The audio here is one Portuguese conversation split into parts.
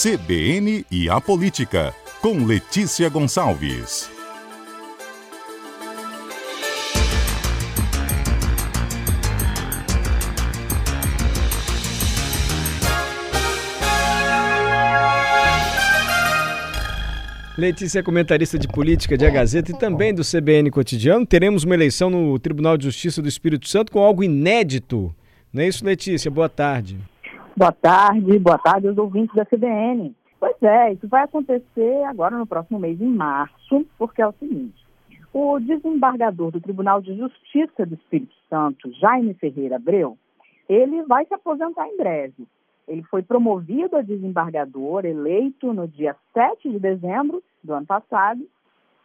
CBN e a Política, com Letícia Gonçalves. Letícia é comentarista de política de A Gazeta e também do CBN Cotidiano. Teremos uma eleição no Tribunal de Justiça do Espírito Santo com algo inédito. Não é isso, Letícia? Boa tarde. Boa tarde, boa tarde aos ouvintes da CBN. Pois é, isso vai acontecer agora no próximo mês, em março, porque é o seguinte: o desembargador do Tribunal de Justiça do Espírito Santo, Jaime Ferreira Abreu, ele vai se aposentar em breve. Ele foi promovido a desembargador, eleito no dia 7 de dezembro do ano passado,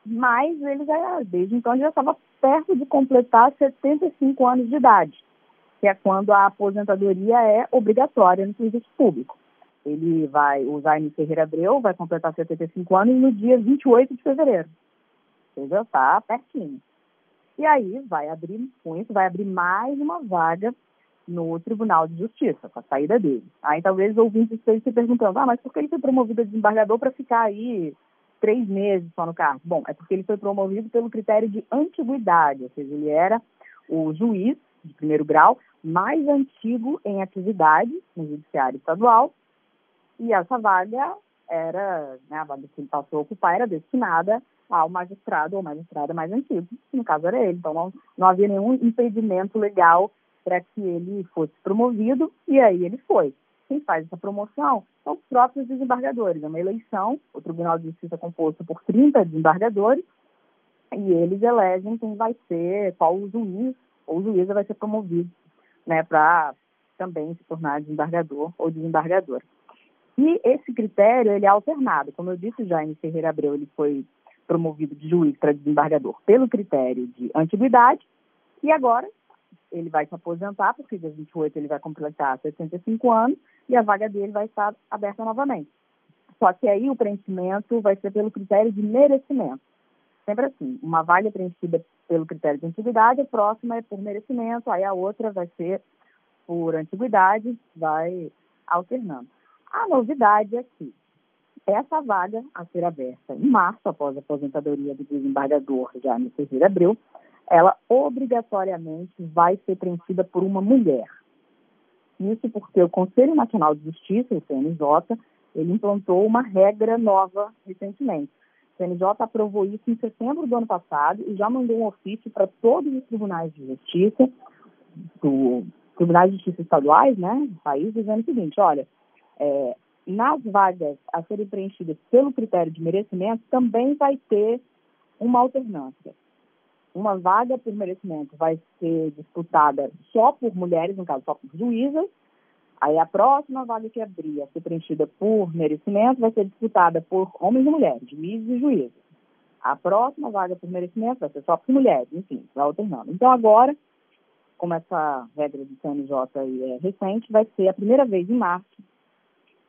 mas ele já, desde então, já estava perto de completar 75 anos de idade, que é quando a aposentadoria é obrigatória no serviço público. Ele vai, o Jaime Ferreira Abreu vai completar 75 anos no dia 28 de fevereiro. Ou seja, está pertinho. E aí vai abrir, com isso, vai abrir mais uma vaga no Tribunal de Justiça, com a saída dele. Aí talvez ouvintes estejam se perguntando, ah, mas por que ele foi promovido a desembargador para ficar aí três meses só no cargo? Bom, é porque ele foi promovido pelo critério de antiguidade, ou seja, ele era o juiz de primeiro grau mais antigo em atividade no judiciário estadual, e essa vaga era, né, a vaga que ele passou a ocupar era destinada ao magistrado ou magistrada mais antigo, que no caso era ele, então não, não havia nenhum impedimento legal para que ele fosse promovido, e aí ele foi. Quem faz essa promoção são os próprios desembargadores. É uma eleição, o Tribunal de Justiça é composto por 30 desembargadores, e eles elegem quem vai ser, qual o juiz ou juíza vai ser promovido, né, para também se tornar desembargador ou desembargadora. E esse critério, ele é alternado. Como eu disse em Ferreira Abreu, ele foi promovido de juiz para desembargador pelo critério de antiguidade, e agora ele vai se aposentar, porque dia 28 ele vai completar 65 anos e a vaga dele vai estar aberta novamente. Só que aí o preenchimento vai ser pelo critério de merecimento. Sempre assim, uma vaga preenchida pelo critério de antiguidade, a próxima é por merecimento, aí a outra vai ser por antiguidade, vai alternando. A novidade é que essa vaga a ser aberta em março, após a aposentadoria do desembargador Jaime Ferreira Abreu, ela obrigatoriamente vai ser preenchida por uma mulher. Isso porque o Conselho Nacional de Justiça, o CNJ, ele implantou uma regra nova recentemente. CNJ aprovou isso em setembro do ano passado e já mandou um ofício para todos os tribunais de justiça, do, tribunais de justiça estaduais, né, do país, dizendo o seguinte, olha, é, nas vagas a serem preenchidas pelo critério de merecimento, também vai ter uma alternância uma vaga por merecimento vai ser disputada só por mulheres, no caso, só por juízas. Aí a próxima vaga que abrir a ser preenchida por merecimento vai ser disputada por homens e mulheres, juízes e juízes. A próxima vaga por merecimento vai ser só por mulheres, enfim, vai alternando. Então agora, como essa regra do CNJ é recente, vai ser a primeira vez em março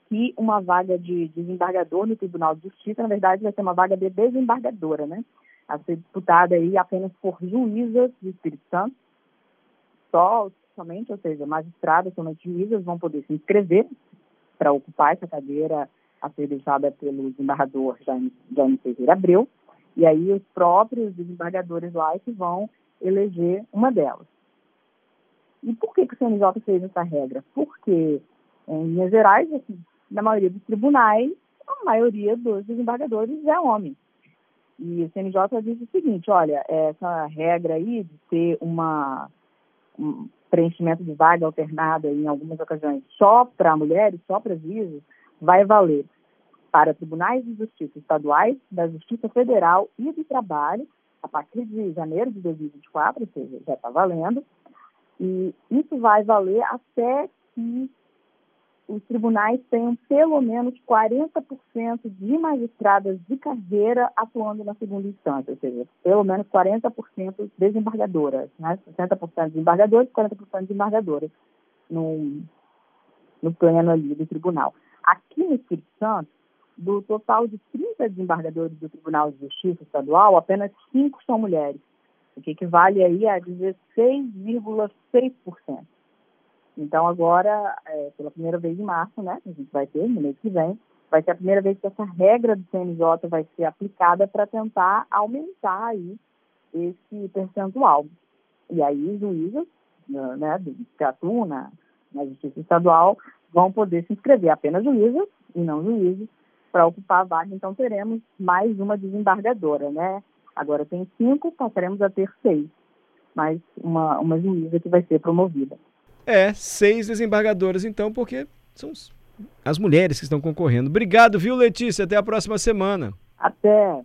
que uma vaga de desembargador no Tribunal de Justiça, na verdade, vai ser uma vaga de desembargadora, né? a ser disputada aí apenas por juízas do Espírito Santo, só, somente, ou seja, magistradas, somente juízas vão poder se inscrever para ocupar essa cadeira a ser deixada pelo desembargador Jaime, Ferreira Abreu, e aí os próprios desembargadores lá é que vão eleger uma delas. E por que, que o CNJ fez essa regra? Porque, em Minas Gerais, assim, na maioria dos tribunais, a maioria dos desembargadores é homem. E o CNJ disse o seguinte, olha, essa regra aí de ter uma, um preenchimento de vaga alternada em algumas ocasiões só para mulheres, só para juízes, vai valer para tribunais de justiça estaduais, da Justiça Federal e do Trabalho, a partir de janeiro de 2024, ou seja, já está valendo, e isso vai valer até que os tribunais tenham pelo menos 40% de magistradas de carreira atuando na segunda instância, ou seja, pelo menos 40% desembargadoras, né? 60% desembargadores e 40% desembargadoras no, no pleno ali do tribunal. Aqui no Espírito Santo, do total de 30 desembargadores do Tribunal de Justiça Estadual, apenas 5 são mulheres, o que equivale aí a 16,6%. Então, agora, é, pela primeira vez em março, né, a gente vai ter, no mês que vem, vai ser a primeira vez que essa regra do CNJ vai ser aplicada para tentar aumentar aí esse percentual. E aí, juízes né, que atuam na, na Justiça Estadual vão poder se inscrever, apenas juízes e não juízes, para ocupar a vaga. Então, teremos mais uma desembargadora, né? Agora tem cinco, passaremos a ter seis, mais uma, uma juíza que vai ser promovida. É, seis desembargadoras, então, porque são as mulheres que estão concorrendo. Obrigado, viu, Letícia? Até a próxima semana. Até.